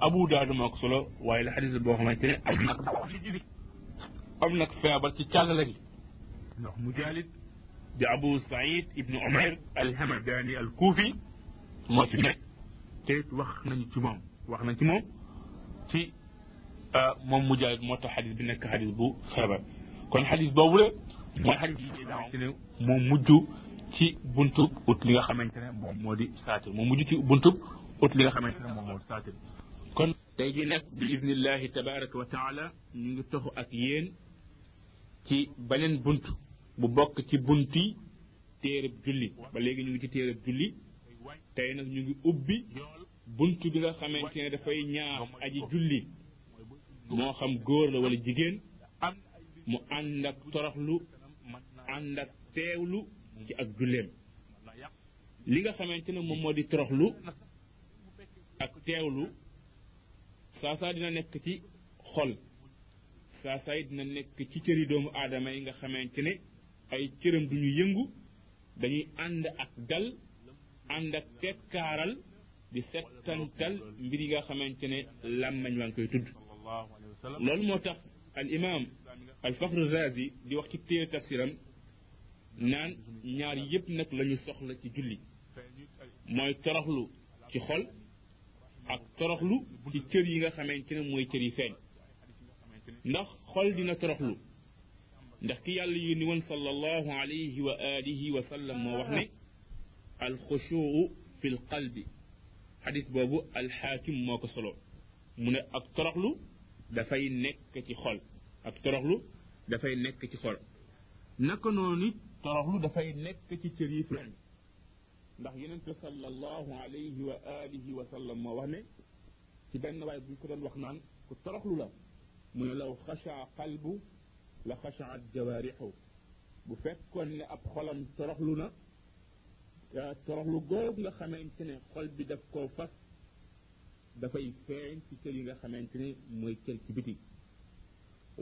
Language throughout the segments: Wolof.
abu daadu moo ko solo waaye la xadis boo xamante ne am nag am nag feebar ci càllala gi ndax mujaalid di abu saïd ibnu omar alhamadani al kuufi moo ci nekk te wax nañu ci moom wax nañ ci moom ci moom mujaahid moo tax xadis bi nekk xadis bu xeebar kon xadis boobu la mooy xadis bi nga xamante ne moo mujj ci buntub ut li nga xamante ne moom moo di saatir moo mujj ci buntub ut li nga xamante ne moom moo di saatir kon tey jii nag bi idnillahi tabaraka wa taala ñu ngi toxu ak yéen ci beneen bunt bu bokk ci bunti téereb julli ba léegi ñu ngi ci téereb julli tey nag ñu ngi ubbi bunt bi nga xamante ne dafay ñaax aji julli moo xam góor la wala jigéen mu ànd ak toroxlu ànd ak teewlu ci ak julleem li nga xamante ne moom moo di toroxlu ak teewlu saa saa dina nekk ci xol saa saa yi dina nekk ci cëri doomu aadama yi nga xamante ne ay cëram duñu yëngu dañuy ànd ak dal ànd ak tekkaaral di settantal mbir yi nga xamante ne làmmañ waa ngi koy tudd loolu moo tax al imam al faxru razi di wax ci téere tafsiram naan ñaar yëpp nag la ñu soxla ci julli mooy toroxlu ci xol ak toroxlu ci cër yi nga xamante ne mooy cër yi feeñ ndax xol dina toroxlu ndax ki yàlla yónni woon sallallahu alayhi wa alihi wa sallam moo wax ne alxushuu fi l qalbi xadis boobu alxaakim moo ko solo mu ne ak toroxlu dafay nekk ci xol ak toroxlu dafay nekk ci xol naka noonu it toroxlu dafay nekk ci cër yi feeñ ndax yenente sallallahu alayhi wa alihi wa sallam moo wax ne ci benn waaye bu ko doon wax naan ku toroxlu la mu ne law xashaa qalbu la xashaat jawaarixu bu fekkoon ne ab xolam toroxlu na toroxlu googu nga xamante ne xol bi daf koo fas dafay feeñ ci cër yi nga xamante ne mooy cër ci biti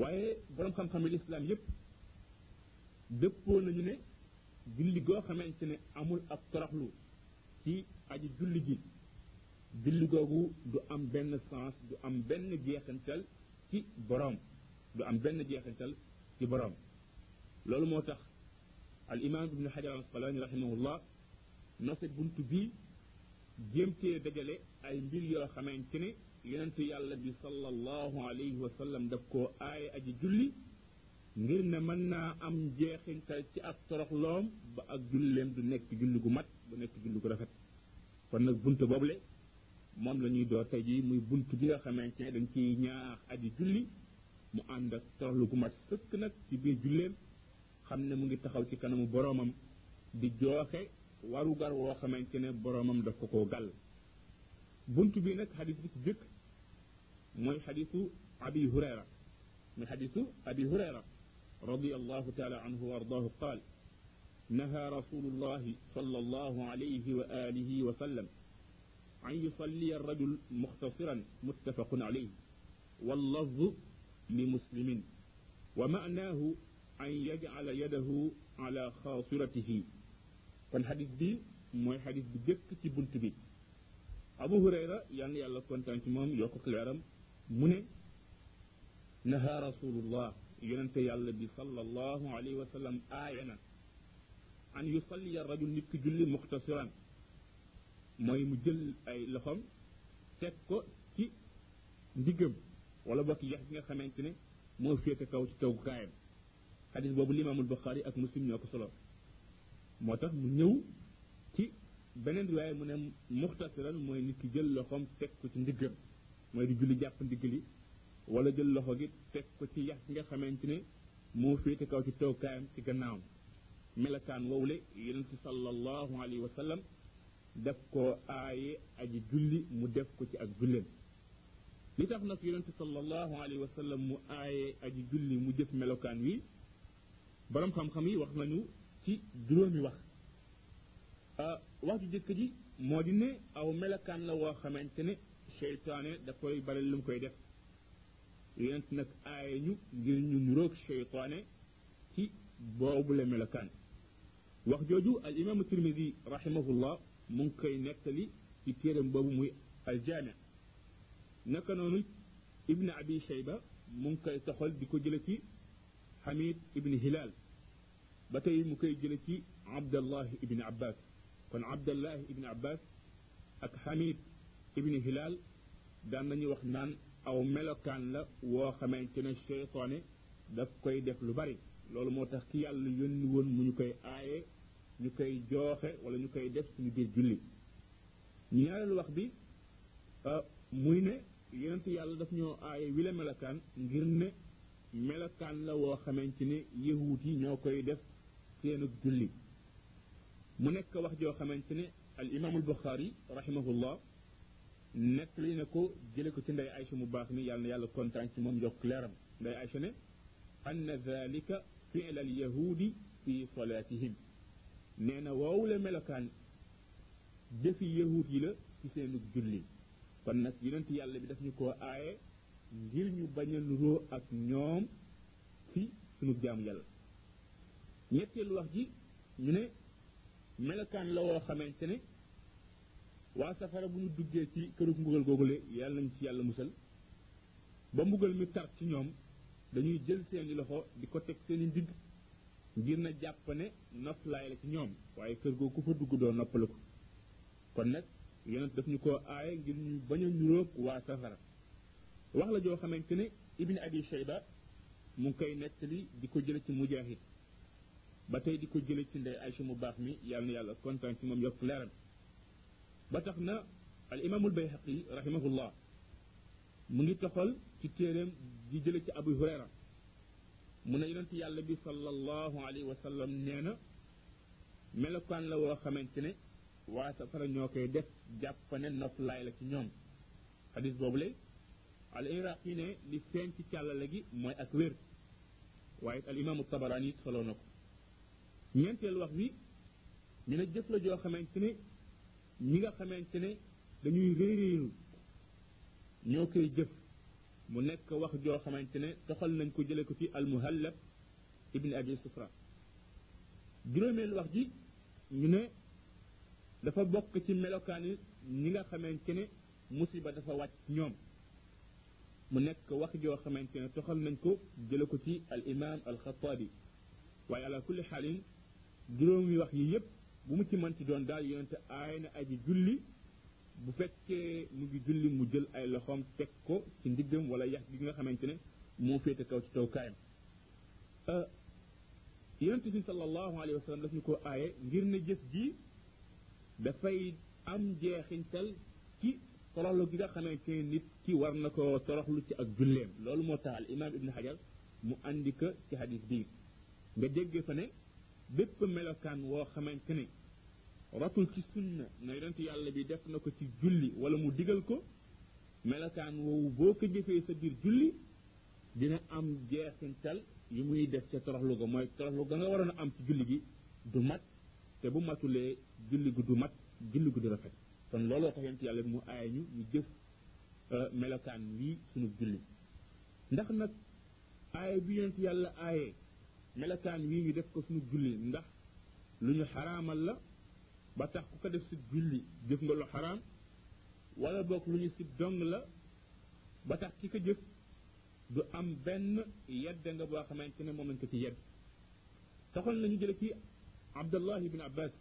waaye borom xam-xam yi lislaam yépp dëppoo nañu ne julli goo xamante ne amul ab toroxlu ci aji julli ji julli googu du am benn sens du am benn jeexantal ci borom du am benn jeexantal ci borom loolu moo tax al imam ibnu xajar al asqalaani rahimahullah nase bunt bi jéem cee dajale ay mbir yoo xamante ne yonent yàlla bi sallallahu alayhi wa sallam daf koo aaye aji julli ngir ne mën naa am jeexintal ci ak toroxloom ba ak julleem du nekk julli gu mat du nekk julli gu rafet kon nag bunt boobule moom la ñuy door tey jii muy bunt bi nga xamante ne dañ ciy ñaax aji julli mu ànd ak toroxlu gu mat sëkk nag ci biir julleem xam ne mu ngi taxaw ci kanamu boroomam di jooxe warugar woo xamante ne boroomam daf ko koo gàll bunt bi nag xadis bi ci jëkk mooy xadisu abi hurayra mooy xadisu abi hurayra رضي الله تعالى عنه وارضاه قال نهى رسول الله صلى الله عليه وآله وسلم أن يصلي الرجل مختصرا متفق عليه واللفظ لمسلم ومعناه أن يجعل يده على خاصرته فالحديث بي موي حديث بي جيك سي بي abu hurayra yal na yàlla kontaan ci moom yokk ko leeram mu ne naha rasulullah yonente yàlla bi sallallahu alayhi wa sallam aaya na an yusalliya rajul nit ki julli muxtasiran mooy mu jël ay loxoom teg ko ci ndiggam wala bokk yax bi nga xamante ne moo féete kaw ci kaw kaayam xadis boobu limaamul Buxaari ak muslim ñoo ko solo moo tax mu ñëw ci beneen riwaay mu ne muxtasiran mooy nit ki jël loxoom teg ko ci ndiggam mooy di julli jàpp ndigg li wala jël loxo gi teg ko ci yax nga xamante ne moo féete kaw ci tookaayam ci gannaawam melakaan wowle yonente sallallahu alayhi wa sallam daf koo aaye aji julli mu def ko ci ak julleem li tax nag yonente sallallahu alayhi wa sallam mu aaye aji julli mu jëf melokaan wi borom xam-xam yi wax nañu ci juróomi wax ah, wax ju jëkk ji moo di ne aw melokaan la woo xamante ne seytaane da koy bari lu mu koy def yonent nag aaye ñu ngir ñu nuroog seytaane ci boobu la melokaan wax jooju al imaamu tirmidi rahimahullah mu ngi koy nettali ci téeram boobu muy aljaami naka noonu ibn abi shayba mu ngi koy toxal di ko jële ci xamid ibn hilal ba tey mu koy jële ci abdallah ibn abbas kon abdallah ibn abbas ak xamid ibn hilal daan nañu wax naan aw melokaan la woo xamante ne cheytaane daf koy def lu bari loolu moo tax ki yàlla yónni woon mu ñu koy aaye ñu koy jooxe wala ñu koy def suñu biir julli ñaareelu wax bi euh, muy ne yonent yàlla daf ñoo aaye wile melokaan ngir ne melokaan la woo xamante ni yahut yi ñoo koy def seenug julli mu nekk wax joo xamante ne al imaamul buxaari rahimahullah nekk li ne ko jële ko ci ndey Aysa mu baax mi yàlla na yàlla kontaan ci moom yokk leeram ndey Aysa ne anna zalika fi'l al yahudi fi salatihim nee na woowu la melokaan jëfi yahud yi la ci seenu julli kon nag yonent yàlla bi daf ñu koo aaye ngir ñu bañ a nuroo ak ñoom ci sunu jaamu yàlla ñetteelu wax ji ñu ne melokaan la woo xamante ne waa safara bu ñu duggee ci këru mbugal googule yàlla nañ ci yàlla musal ba mbugal mi tar ci ñoom dañuy jël seeni loxo di ko teg seeni ndigg ngir na jàpp ne noflaay la ci ñoom waaye kër googu ku fa dugg doo noppaliku kon nag yonent daf ñu ko aaye ngir ñu bañ a ñuróog waa safara wax la joo xamante ne ibni abi shayba mu ngi koy nettali di ko jële ci mujahid ba tey di ko jële ci ndey Aysa mu baax mi yàlla na yàlla kontaan ci moom yokk leeram ba tax na al imaamul bayhaqi rahimahullah mu ngi toxal ci téeréem di jële ci abu hurayra mu ne yonent yàlla bi sallallahu alayhi wa sallam nee na melokaan la woo xamante ne waa safara ñoo koy def jàpp ne noflaay la ci ñoom xadis boobule al iraq yi ne li feeñ ci càllale gi mooy ak wér waaye al imaamu tabaraan yi soloo na ko ñeenteel wax bi ñu ne jëf la joo xamante ne ñi nga xamante ne dañuy réeréeru ñoo koy jëf mu nekk wax joo xamante ne toxal nañ ko jële ko ci al muhallab ibni abi sufra juróomeel wax ji ñu ne dafa bokk ci melokaani ñi nga xamante ne musiba dafa wàcc ñoom mu nekk wax joo xamante ne toxal nañ ko jële ko ci al imam al xataabi waaye ala kulli xaalin juróomi wax yi yépp bu mu ci mënti doon daal yonente aay na aji julli bu fekkee mu ngi julli mu jël ay loxoom teg ko ci ndiggam wala yax gi nga xamante ne moo féete kaw ci taw kaayam yonente bi sallallahu alayhi wa sallam daf ñu ko aaye ngir ne jëf ji dafay am jeexintal ci toroxlu gi nga xamante ne nit ki war na ko toroxlu ci ak julleem loolu moo tax al imaam ibn hajar mu andi ko ci hadis bii nga déggee fa ne bépp melokaan woo xamante ne ratul ci sunna na yonent yàlla bi def na ko ci julli wala mu digal ko melokaan woowu boo ko jëfee sa biir julli dina am jeexintal yu muy def ca toroxlu ga mooy toroxlu ga nga waroon a am ci julli gi du mat te bu matulee julli gu du mat julli gu du rafet kon looloo tax yonent yàlla mu aaya ñu ñu jëf euh, melokaan wii sunu julli ndax nag aaya bi yonent yàlla aayee melokaan wii ñu def ko sunu julli ndax lu ñu xaraamal la ba tax ku ko def si julli jëf nga lu xaraam wala boog lu ñu si dong la ba tax ki ko jëf du am benn yedda nga boo xamante ne moom lañ ko ci yedd taxoon nañu jële ci abdallah ibn abbas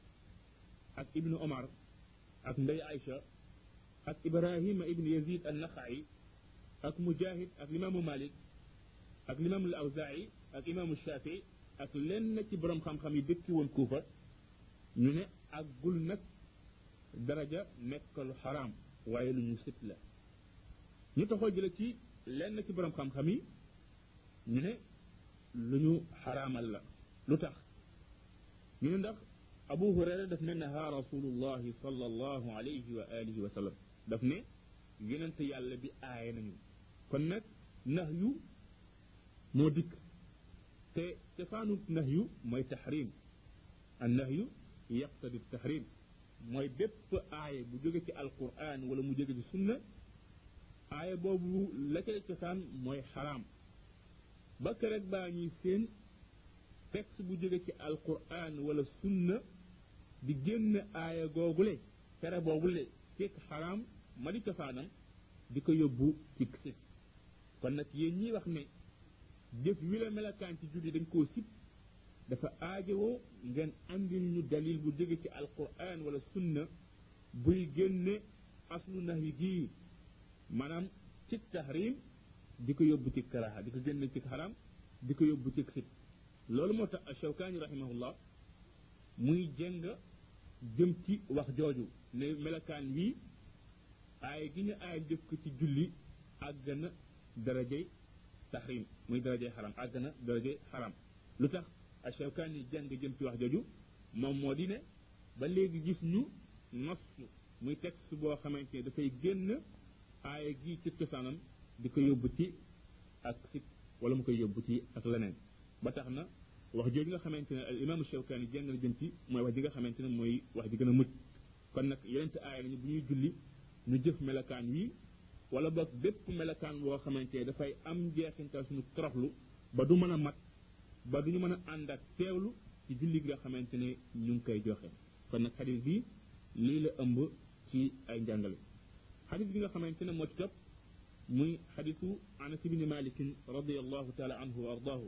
ak ibnu omar ak ndey aïcha ak ibrahima ibn yazid an naxayi ak mujahid ak limaamu malik ak limaamu al awzaa'i ak imaamu shafii ak lenn ci borom xam-xam yi dëkki woon kuufa ñu ne àggul nag daraja nekk lu xaraam waaye lu ñu sit la ñu taxoo jële ci lenn ci borom xam-xam yi ñu ne lu ñu xaraamal la lu tax ñu ne ndax abu hurayra daf ne naha rasulullahi sallallahu alayhi wa alihi wa sallam daf ne yonent yàlla bi aaye nañu kon nag nax yu moo dikk te cosaanu nax yu mooy taxrim an nahyu yaqtadi tahrim mooy bépp aaya bu jóge ci alquran wala mu jóge ci sunna aaya boobu la ca cosaan mooy xaraam ba kërek baa ñuy seen texte bu jóge ci alquran wala sunna di génn aaya googule tere boobule fekk xaraam ma di cosaanam di ko yóbbu ci sib kon nag yéen ñiy wax ne jëf wi la melakaan ci julli dañ koo sib dafa aajowoo ngeen andil ñu dalil bu jóge ci alquran wala sunna buy génne aslu nahi gii maanaam ci tahrim di ko yóbbu ci karaha di ko génne ci xaram di ko yóbbu ci sit loolu moo tax ashawkaani rahimahullah muy jëng jëm ci wax jooju ne melokaan wii aay gi ñu aay def ko ci julli àgg na darajay tahrim muy darajay xaram àgg na darajay xaram lu tax Ashawkaani jàng jëm ci wax jooju moom moo di ne ba léegi gis ñu nos muy texte boo xamante ne dafay génn aaya gi ci cosaanam di ko yóbbu ci ak si wala mu koy yóbbu ci ak leneen ba tax na wax jooju nga xamante ne al imaamu Shawkaani jàng na jëm ci mooy wax ji nga xamante ne mooy wax ji gën a mucc kon nag yonent aaya nañu bu ñuy julli ñu jëf melokaan wii wala boog bépp melokaan woo xamante ne dafay am jeexintal suñu toroxlu ba du mën a mat ba du ñu mën a ànd ak teewlu ci julli gi nga xamante ne ñu ngi koy joxe kon nag xadis bi lii la ëmb ci ay njàngale xadis bi nga xamante ne moo ci topp muy xadisu anas ibni malikin radiallahu taala anhu wa ardaahu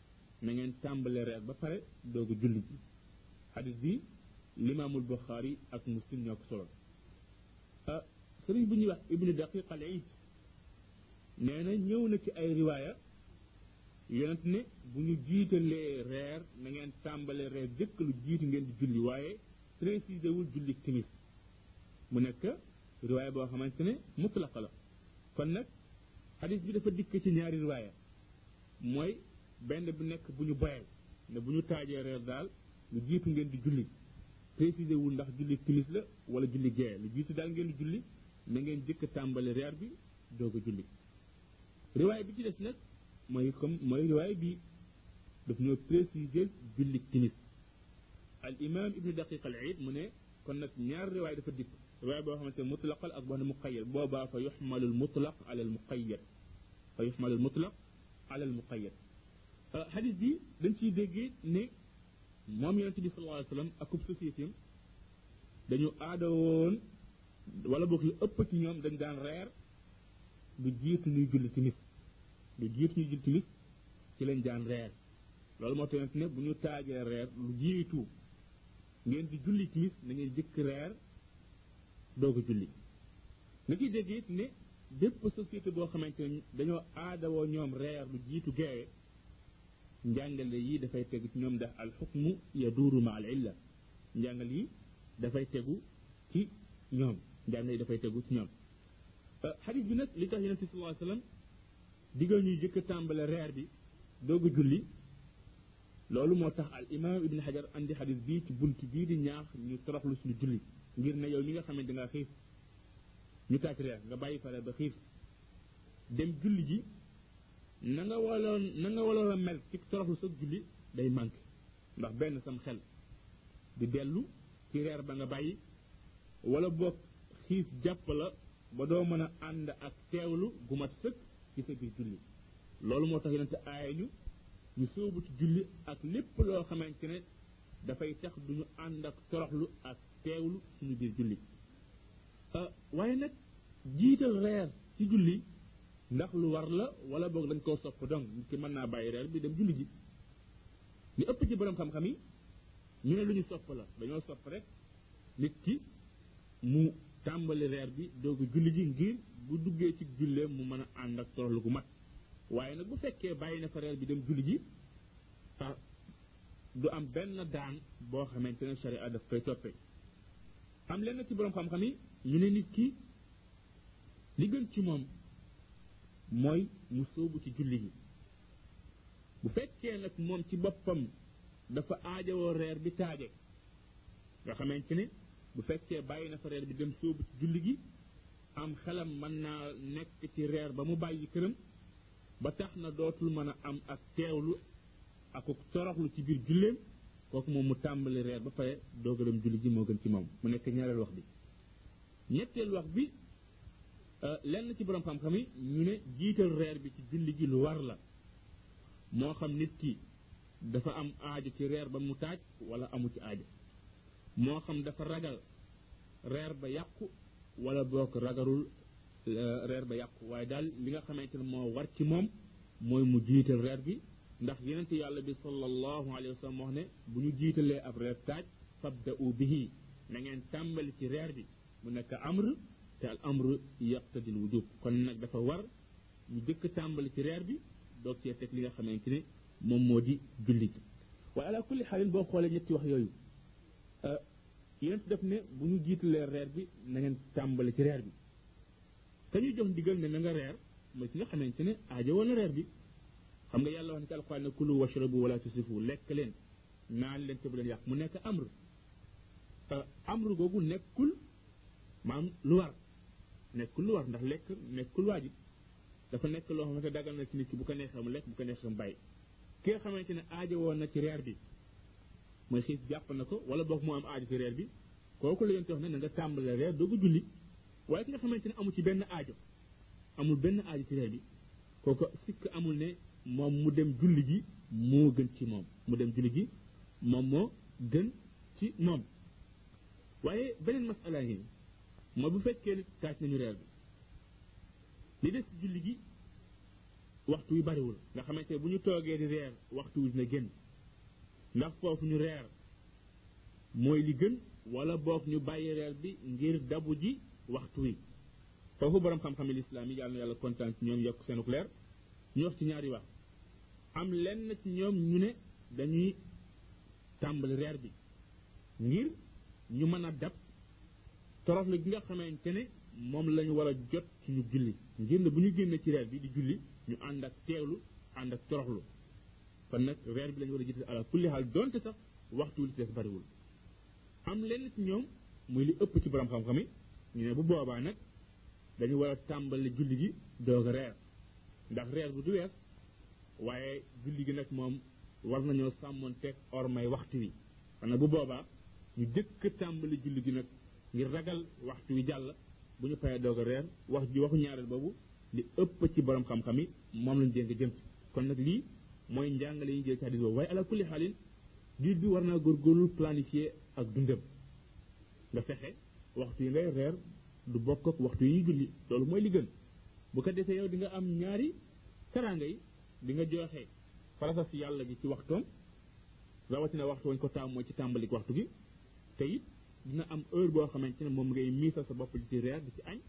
na ngeen tàmbalee reer ba pare doog a julli ji xadis bi limaamul buxaari ak muslim ñoo ko solo ah sëriñ bu ñuy wax ibnu daqiq al iid nee na ñëw na ci ay riwaaya yonent ne bu ñu jiitalee reer na ngeen tàmbalee reer jëkk lu jiitu ngeen di julli waaye précisé wul julli timis mu nekk riwaaya boo xamante ne mutlaqa la kon nag xadis bi dafa dikk ci ñaari riwaaya mooy benn bu nekk bu ñu boyal ne bu ñu taajee reer daal lu jiitu ngeen di julli précisé wul ndax julli timis la wala julli gee lu jiitu daal ngeen di julli na ngeen jëkk tàmbali reer bi doog a julli riwaay bi ci des nag mooy comme mooy riwaay bi daf ñoo préciser julli timis al imam ibnu daqiq al iid mu ne kon nag ñaar riwaay dafa dikk riwaay boo xamante ne mutlaqal ak boo xam ne muqayyad boobaa fa yuxmalul mutlaq ala al muqayyad fa yuxmal al mutlaq ala al muqayyad xadis bi dañ ciy déggee ne moom yonent bi sallallahu alayhi wa sallam ak ub société am dañu aada woon wala boog lu ëpp ci ñoom dañ daan reer du jiitu ñuy julli timis du jiitu ñuy julli timis ci lañ daan reer loolu moo tax ne bu ñu taajee reer lu jiitu ngeen di julli timis na ngeen jëkk reer doo ko julli nga ciy dégg it ne bépp société boo xamante ne dañoo aadawoo ñoom reer lu jiitu geewe njàngale yi dafay tegu ci ñoom ndax al xukmu yaduuru ma al illa njàngal yi dafay tegu ci ñoom njàngal yi dafay tegu ci ñoom xadis bi nag li tax yonent bi sallallahu alayhi wasallam digal ñuy jëkk a tàmbale reer bi doog a julli loolu moo tax al imam ibn xajar andi xadis bii ci bunt bii di ñaax ñu toroxlu suñu julli ngir ne yow mi nga xamante nga xiif ñu taaj reer nga bàyyi fale ba xiif dem julli ji na nga waloon na nga waloon a mel ci toroxlu sa julli day manqué ndax benn sam xel di dellu ci reer ba nga bàyyi wala boog xiif jàpp la ba doo mën a ànd ak teewlu gu mat sëkk ci sa biir julli loolu moo tax yonente aaya ñu ñu sóobu ci julli ak lépp loo xamante ne dafay tax duñu ànd ak toroxlu ak teewlu suñu biir julli euh, waaye nag jiital reer ci julli ndax lu war la wala boog dañ koo sopp donc nit ki mën naa bàyyi reer bi dem julli ji li ëpp ci borom xam-xam yi ñu ne lu ñu sopp la dañoo sopp rek nit ki mu tàmbali reer bi doogu julli ji ngir bu duggee ci jullee mu mën a ànd ak toroxlu gu mat waaye nag bu fekkee bàyyi na fa reer bi dem julli ji ah du am benn daan boo xamante ne sharia daf koy toppee am lenn ci boroom xam-xam yi ñu ne nit ki li gën ci moom mooy mu sóobu ci julli gi bu fekkee nag moom ci boppam dafa aajowoo reer bi taaje nga xamante ne bu fekkee bàyyi na fa reer bi dem sóobu ci julli gi am xelam mën naa nekk ci reer ba mu bàyyi këram ba tax na dootul mën a am ak teewlu ak toroxlu ci biir julleem kooku moom mu tàmbali reer ba pare doog a dem julli ji moo gën ci moom mu nekk ñaareel wax bi ñetteel wax bi lenn ci borom xam-xam yi ñu ne jiital reer bi ci julli ji lu war la moo xam nit ki dafa am aajo ci reer ba mu taaj wala amu ci aajo moo xam dafa ragal reer ba yàqu wala boog ragarul reer ba yàqu waaye daal li nga xamante ne moo war ci moom mooy mu jiital reer bi ndax yonente yàlla bi sallallahu alayhi wa sallam wax ne bu ñu jiitalee ab reer taaj fabda'u bihi na ngeen tàmbali ci reer bi mu nekk amr te al amr yaqtadi al wujub kon nag dafa war ñu jëkk tàmbali ci reer bi doog cee teg li nga xamante ne moom moo di julli gi waaye ala kulli xaalin boo xoolee ñetti wax yooyu yonent def ne bu ñu jiitalee reer bi na ngeen tàmbale ci reer bi te ñu jox ndigal ne na nga reer mooy ki nga xamante ne aajo wala reer bi xam nga yàlla wax ne ci alquran ne kulu washrabu wala tusifu lekk leen naan leen te bu leen yàq mu nekk amr amr googu nekkul maam lu war nekkul lu war ndax lekk nekkul waajib dafa nekk loo xamante dagal na ci nit ki bu ko neexee mu lekk bu ko neexee mu bàyyi ki nga xamante ne aajo woon na ci reer bi mooy xiif jàpp na ko wala boog mu am aajo ci reer bi kooku la yonent wax ne na nga tàmbale reer doogu julli waaye ki nga xamante ne amu ci benn aajo amul benn aajo ci reer bi kooku sikk amul ne moom mu dem julli ji moo gën ci moom mu dem julli ji moom moo gën ci moom waaye beneen masala ngi mooy bu fekkee nit taaj nañu reer bi li des julli gi waxtu wi bariwul nga xamante ne bu ñu toogee di reer waxtu wi dina génn ndax foofu ñu reer mooy li gën wala boog ñu bàyyi reer bi ngir dabu ji waxtu wi foofu borom xam-xam lislaam yi yàlla na yàlla kontaan ci ñoom yokk seenuk leer ñu wax ci ñaari wax am lenn ci ñoom ñu ne dañuy tàmbali reer bi ngir ñu mën a dab toroxlu gi nga xamante ne moom lañu war a jot suñu julli ngir ne bu ñu génnee ci reer bi di julli ñu ànd ak teewlu ànd ak toroxlu kon nag reer bi lañu war a jiital ala kulli xaal donte sax waxtu li ci des bariwul am lenn ci ñoom muy li ëpp ci borom xam-xam yi ñu ne bu boobaa nag dañu war a tàmbali julli gi doog reer ndax reer bu du wees waaye julli gi nag moom war nañoo sàmmoon teg ormay waxtu wi kon nag bu boobaa ñu jëkk tàmbali julli gi nag ngir ragal waxtu wi jàll bu ñu paree doog a reer wax ji waxu ñaareel boobu li ëpp ci borom xam-xam yi moom lañ dénk jëm kon nag lii mooy njàngale yi ñu jël ci hadis boobu waaye ala kulli xaalin jullit bi war naa góorgóorlu planifier ak dundam nga fexe waxtu yi ngay reer du bokk ak waxtu yi julli loolu mooy li gën bu ko defee yow di nga am ñaari teraanga yi di nga joxe farasas yàlla ji ci waxtoom rawatina waxtu wañ ko taam mooy ci tàmbalik waxtu gi te it dina am heure boo xamante ne moom ngay miisa sa bopp di ci reer di ci añ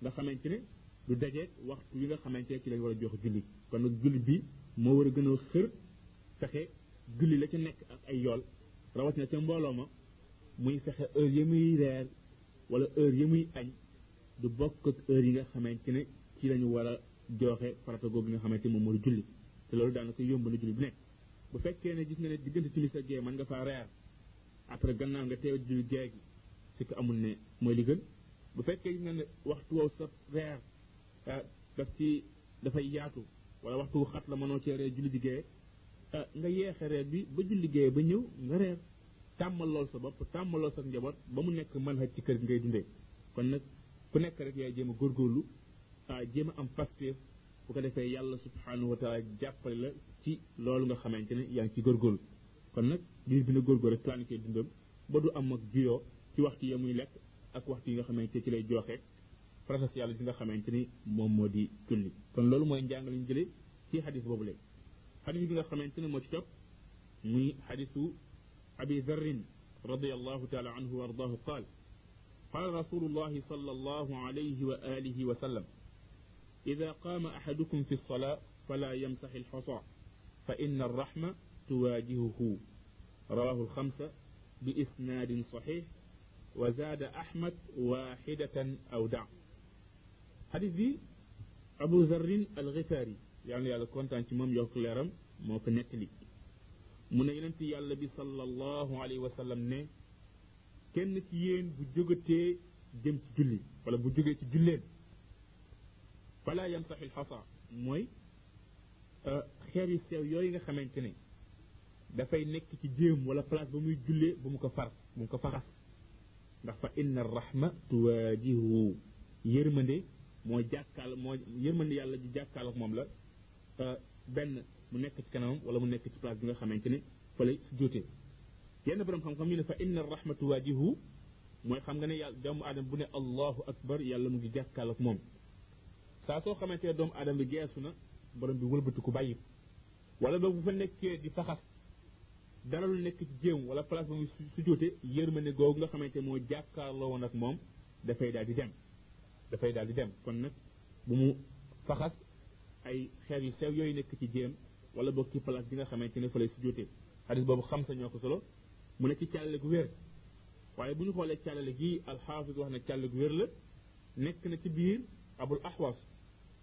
nga xamante ne du dajeeg waxtu yi nga xamante ne ci lañ war a jox julli kon nag julli bi moo war a gën a xër fexe julli la ca nekk ak ay yool rawatina ca mbooloo ma muy fexe heure ya muy reer wala heure ya muy añ du bokk ak heure yi nga xamante ne ci lañu war a jooxe farata googu nga xamante moom mooy julli te loolu daanaka yomb na julli bu nekk bu fekkee ne gis nga ne diggante timis ak gee mën nga faa reer après gannaaw nga teew julli gee gi si ko amul ne mooy li gën bu fekkee gis nga ne waxtu woow sa reer ah, daf ci dafay yaatu wala waxtu xat la mënoo cee reer julli di gee ah, nga yeexe reer bi ba julli gee ba ñëw nga reer tàmmal lool sa bopp tàmmal lool sa njaboot ba mu nekk mën xaj ci kër gi ngay dundee kon nag ku nekk rek yaay jéem a góorgóorlu ah jéem a am pastéef bu ko defee yàlla subhanahu wa taala jàppale la ci loolu nga xamante ne yaa ngi ci góorgóorlu kon nag biir bi na góorgóorlu rek planifié dundam ba du am ak juyoo ci waxtu ya muy lekk ak waxtu yi nga xamante ci lay jooxe process yàlla bi nga xamante ni moom moo di julli kon loolu mooy njàng lañu jëlee ci xadis boobu léegi xadis bi nga xamante ne moo ci topp muy xadisu abi darrin رضي الله تعالى عنه وارضاه قال قال رسول الله صلى الله عليه وآله وسلم إذا قام أحدكم في الصلاة فلا يمسح الحصى فإن الرحمة تواجهه رواه الخمسة بإسناد صحيح وزاد أحمد واحدة أو دع xadis bi abu zarrin al xifaari yal na yàlla kontaan ci moom yokk leeram moo ko nettali mu ne yonent yàlla bi sallallahu alayhi wa sallam ne kenn ci yéen bu jógatee jëm ci julli wala bu jógee ci julleen fala yamsaxil xasa mooy euh, xeer yu sew yooyu nga xamante ne dafay nekk ci jéem wala place ba muy jullee bu mu ko far bu mu ko faxas ndax fa inna rahma tuwaajihu yërmande moo jàkkaal moo yërmande yàlla ji jàkkaal ak moom la benn mu nekk ci kanamam wala mu nekk ci place bi nga xamante ne fa lay su jóotee yenn borom xam-xam ñu ne fa inna rahma tuwaajihu mooy xam nga ne yàlla doomu aadama bu ne allahu akbar yàlla mu ngi jàkkaal ak moom saa soo xamante ne doomu aadama bi geesu na borom bi wëlbatiku bàyyi wala ba bu fa nekkee di faxas dara lu nekk ci jéem wala place ba muy sujjóote yërmande googu nga xamante moo jàkkaarloo woon ak moom dafay daal di dem dafay daal di dem kon nag bu mu faxas ay xeer yu sew yooyu nekk ci jéem wala boog ci place bi nga xamante ne fa lay sujjóote xadis boobu xam sa ñoo ko solo mu ne ci càllale gu wér waaye bu ñu xoolee càllale gi alxaafis wax na càllale gu wér la nekk na ci biir abul ahwas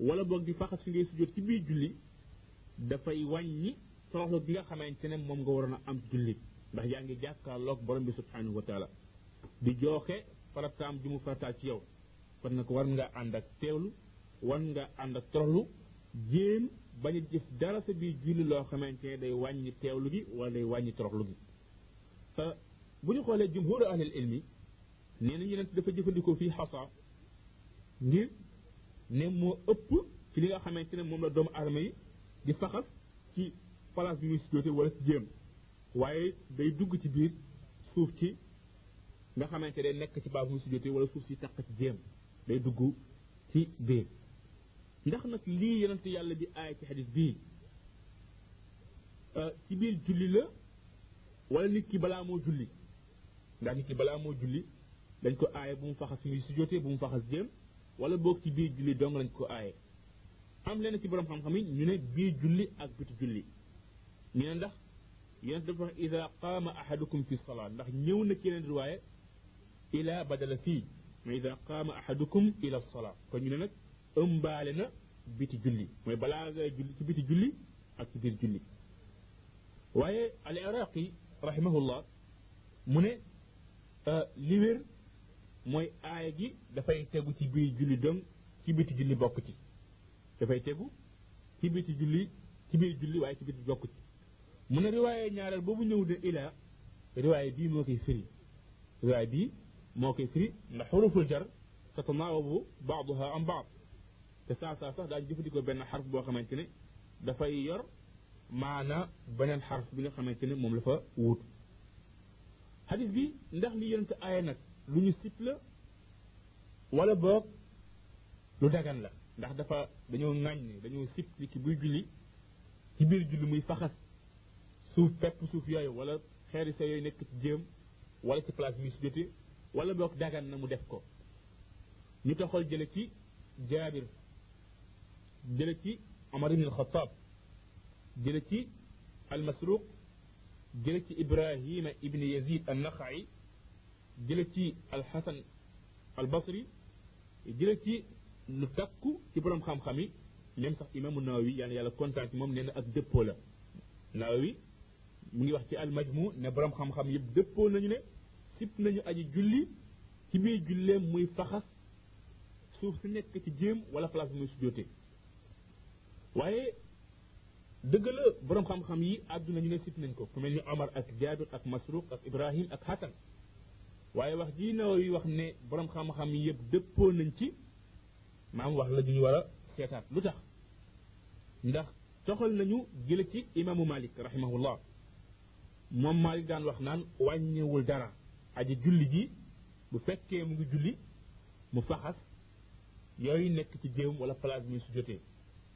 wala boog di faxas fi ngay sujjóot ci biir julli dafay wàññi toroxlu gi nga xamante ne moom nga waroon a am julli ndax yaa ngi jàkkaarloog borom bi subhanahu wa taala di jooxe farataam ju mu farataal ci yow kon nag war nga ànd ak teewlu war nga ànd ak toroxlu jéem bañ a jëf dara sa biir julli loo xamante ne day wàññi teewlu gi wala day wàññi toroxlu gi bu ñu xoolee jumhuru ahlil ilmi nee na yonent dafa jëfandikoo fii xasaa ngir ne moo ëpp ci li nga xamante ne moom la doomu aadama yi di faxas ci place bi muy sujjóote wala ci jéem waaye day dugg ci biir suuf ci nga xamante day nekk ci baabu muy sujjóote wala suuf si taq ci jéem day dugg ci biir ndax nag lii yonent yàlla bi aaya ci xadis bii ci biir julli la wala nit ki balaa moo julli ndax nit ki balaa moo julli dañ ko aaye bu mu faxas muy su jotee bu mu faxas jëm wala boog ci biir julli dong lañ ko aaye am lenn ci borom xam-xam yi ñu ne biir julli ak biti julli ñu ne ndax yéen dafa wax ida qaama ahadukum fi salaa ndax ñëw na ci yeneen riwaaye ila badala fii mais ida qaama ahadukum ila salaa kon ñu ne nag ëmbaale na biti julli mooy balaa ngay julli ci biti julli ak ci biir julli waaye al iraqi rahimahullah mu ne euh, li wér mooy aaya gi dafay tegu ci biir julli dëng ci biti julli bokk ci dafay tegu ci biti julli ci biir julli waaye ci biti bokk ci mu ne riwaaye ñaareel boobu ñëw de ilaa riwaaye bii moo koy firi riwaaye bii moo koy firi ndax xuruful jar tatanaawabu baaduha am baad te saa saa sax daañu jëfandikoo benn xarf boo xamante ne dafay yor maana beneen xarf bi nga xamante ne moom la fa wuutu xadis bi ndax li yonent aaya nag lu ñu sip la wala boog lu dagan la ndax dafa dañoo ŋàññ ne dañoo sip li ki buy julli ci biir julli muy faxas suuf pepp suuf yooyu wala xeeri sa yooyu nekk ci jéem wala ci place bi su jotee wala boog dagan na mu def ko ñu taxol jële ci jaabir jële ci omar ibn alxataab jële ci almasruq jële ci ibrahima ibn yazid annaxayi jële ci alxasan albasri jële ci lu takku ci borom xam-xam yi même sax imaamu nawawi yaan yàlla kontaan ci moom nee na ak dëppoo la nawawi mu ngi wax ci almajmu ne borom xam-xam yëpp dëppoo nañu ne sip nañu aji julli ci biir julleem muy faxas suuf si nekk ci jéem wala place bi muy sujjóotee waaye dëgg la boroom xam-xam yi àdduna ñu ne sit nañ ko ku mel ni Omar ak Jaabir ak Masruq ak Ibrahim ak Hasan waaye wax ji Nawawi wax ne boroom xam-xam yi yëpp dëppoo nañ ci maam wax la ju ñu war a seetaat lu tax ndax toxal nañu jële ci imaamu Malik rahimahullah moom Malik daan wax naan wàññiwul dara aji julli ji bu fekkee mu ngi julli mu faxas yooyu nekk ci jéem wala place bi muy sujjotee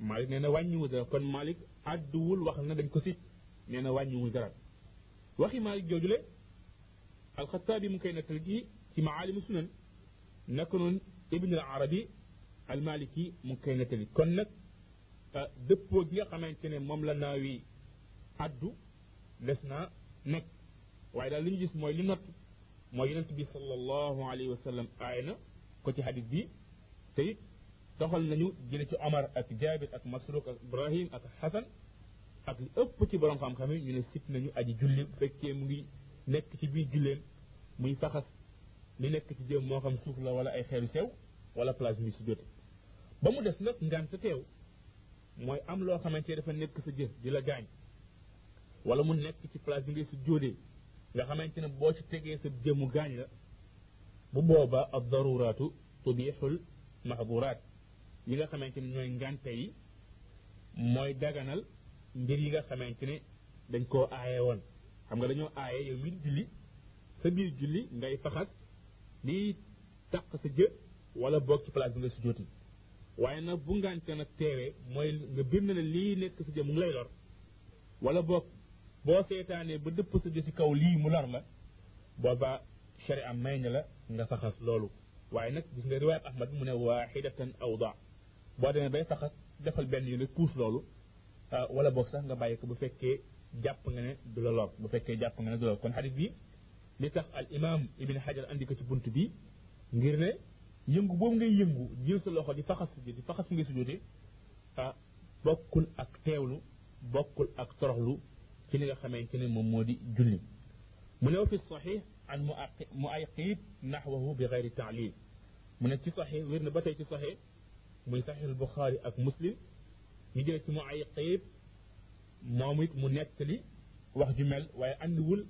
Malik nee na wàññiwul dara kon Malik àdduwul wax na dañ ko si nee na wàññiwul dara waxi Malik joojule alxataabi mu koy nettali ci ci maalimu sunan naka noonu ibn al arabi al maliki mu koy nettali kon nag dëppoo gi nga xamante ne moom la naawi addu des na nekk waaye daal li ñu gis mooy li natt mooy yonent bi sallallahu alayhi wa sallam aay na ko ci xadis bi te it doxal nañu jële ci Omar ak Jaabir ak Masruq ak Ibrahim ak Xasan ak li ëpp ci borom xam-xam yi ñu ne sit nañu aji julli bu fekkee mu ngi nekk ci biir julleem muy faxas li nekk ci jëm moo xam suuf la wala ay xeeru sew wala place muy si jote ba mu des nag ngànt teew mooy am loo xamante ne dafa nekk sa jë di la gaañ wala mu nekk ci place bi ngay su jóodee nga xamante ne boo ci tegee sa jë mu gaañ la bu booba ad daruraatu tubixul mahduraat yi nga xamante ne ñooy ngante yi mooy daganal mbir yi nga xamante ne dañ koo aaye woon xam nga dañoo aaye yow mi julli sa biir julli ngay faxas lii taq sa jë wala boog ci place bi nga sujjóoti waaye nag bu ngànte nag teewee mooy nga bir na ne lii nekk sa jëm mu ngi lay lor wala boog boo seetaanee ba dëpp sa jë ci kaw lii mu lor la booba shari am may na la nga faxas loolu waaye nag gis nga riwaayat ahmad mu ne waaxidatan aw da boo demee bay faxas defal benn yu ne puus loolu ah, wala boog sax nga bàyyi ko bu fekkee jàpp nga ne du la lor bu fekkee jàpp nga ne du la lor kon xadis bi li tax al imam ibn hajar andi ko ci bunt bi ngir ne yëngu boobu ngay yëngu jël sa loxo di faxas bi di faxas ngay sujjóote ah bokkul ak teewlu bokkul ak toroxlu ci li nga xamante ne moom moo di julli mu ne fi saxiix an mu aqi mu ay xiit naxwahu bi xeyri taalil mu ne ci saxiix wér na ba tey ci saxiix muy saxiixul buxaari ak muslim ñu jële ci mu ay xiit moom it mu nettali wax ju mel waaye andiwul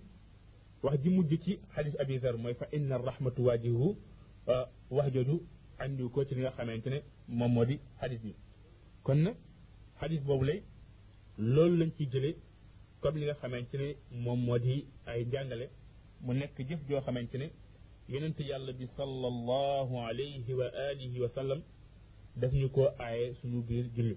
wax ji mujj ci xadis abi zar mooy fa inna rahmatu waajihu wax jooju andiw ko ci li nga xamante ne moom moo di xadis bi kon nag xadis boobu lay loolu lañ ciy jëlee comme li nga xamante ne moom moo di ay jàngale mu nekk jëf joo xamante ne yonent yàlla bi sallallahu alayhi wa alihi wa sallam daf ñu ko aaye suñu biir julli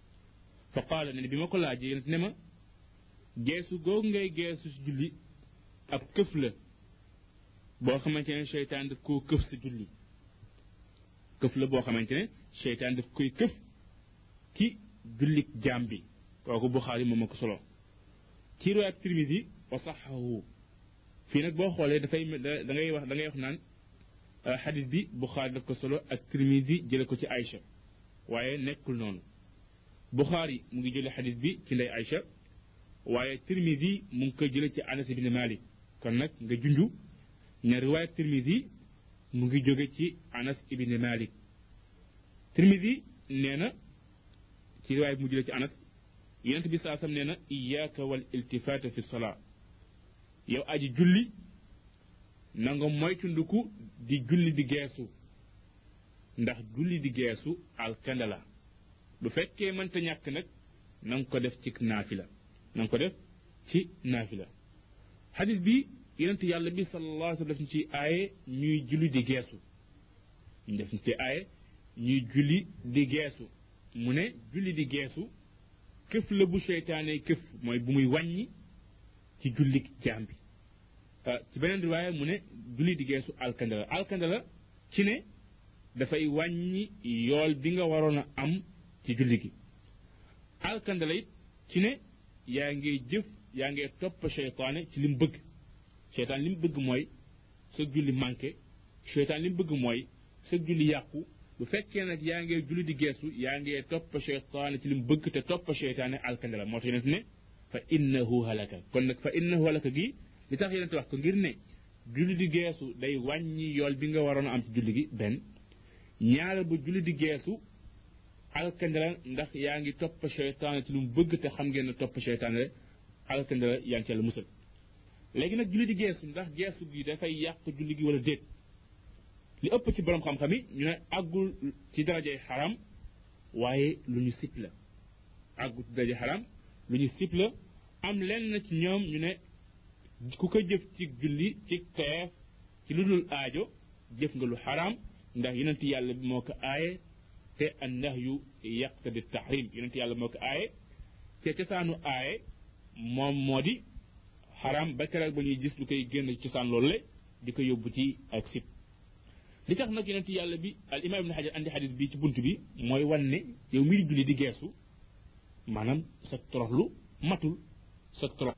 fa qaala ne bi ma ko laajee yonent ne ma geesu googu ngay geesu si julli ab këf la boo xamante ne seytaan daf koo këf si julli këf la boo xamante ne seytaan daf koy këf ci jullik jaam bi kooku Buxaari moom ma ko solo ci riwaayat Tirmidi wa saxahu fii nag boo xoolee dafay da ngay wax da ngay wax naan xadis bi Buxaari daf ko solo ak Tirmidi jële ko ci Aïcha waaye nekkul noonu buxaari mu ngi jële xadis bi ci ndey Aïcha waaye tirmidi mu ngi koy jële ci anas ibn malik kon nag nga junju ne riwaaya tirmidi mu ngi jóge ci anas ibn malik tirmidi nee na ci riwaaya bi mu jële ci anas yonent bi saa sam nee na iyaaka wal iltifaata fi salaa yow aji julli na nga moytu nduku di julli di geesu ndax julli di geesu alkanda la bu fekkee mënta ñàkk nag na nga ko def ci naafila na nga ko def ci naafila xadis bi yonent yàlla bi sallallahu alayhi wa sallam daf ñu ci aaye ñuy julli di geesu ñu def ñu ci aaye ñuy julli di geesu mu ne julli di geesu këf la bu seytaane këf mooy bu muy wàññi ci julli jaam bi ci beneen riwaaya mu ne julli di geesu alkanda la alkanda la ci ne dafay wàññi yool bi nga waroon a am ci julli gi alkande la it ci ne yaa ngay jëf yaa ngay topp seytaane ci li mu bëgg seytaan li mu bëgg mooy sa julli manqué seytaan li mu bëgg mooy sa julli yàqu bu fekkee nag yaa ngay julli di geesu yaa ngay topp seytaane ci li mu bëgg te topp seytaane alkande la moo tax yonent ne fa innahu halaka kon nag fa innahu halaka gi li tax yonent wax ko ngir ne julli di geesu day wàññi yool bi nga waroon a am ci julli gi benn ñaareel ba julli di geesu alkande la ndax yaa ngi topp seytaane ci lu mu bëgg te xam ngeen ne topp seytaane rek alkande la yaa ngi ci yàlla musal léegi nag julli di geesu ndax geesu gi dafay yàq julli gi wala déet li ëpp ci borom xam-xam yi ñu ne àggul ci darajay xaram waaye lu ñu sip la àggul ci darajay xaram lu ñu sip la am lenn na ci ñoom ñu ne ku ko jëf ci julli ci teef ci lu dul aajo jëf nga lu xaraam ndax yonent yàlla bi moo ko aaye te an nahyu yaqtadi tahrim yonent yàlla moo ko aaye te cosaanu aaye moom moo di xaraam ba keroog ba ñuy gis lu koy génn ci cosaan loolu le di ko yóbbu ci ak sib li tax nag yonent yàlla bi al imam ibn hajar andi xadis bi ci bunt bi mooy wan ne yow mi di julli di geesu maanaam sa toroxlu matul sa torox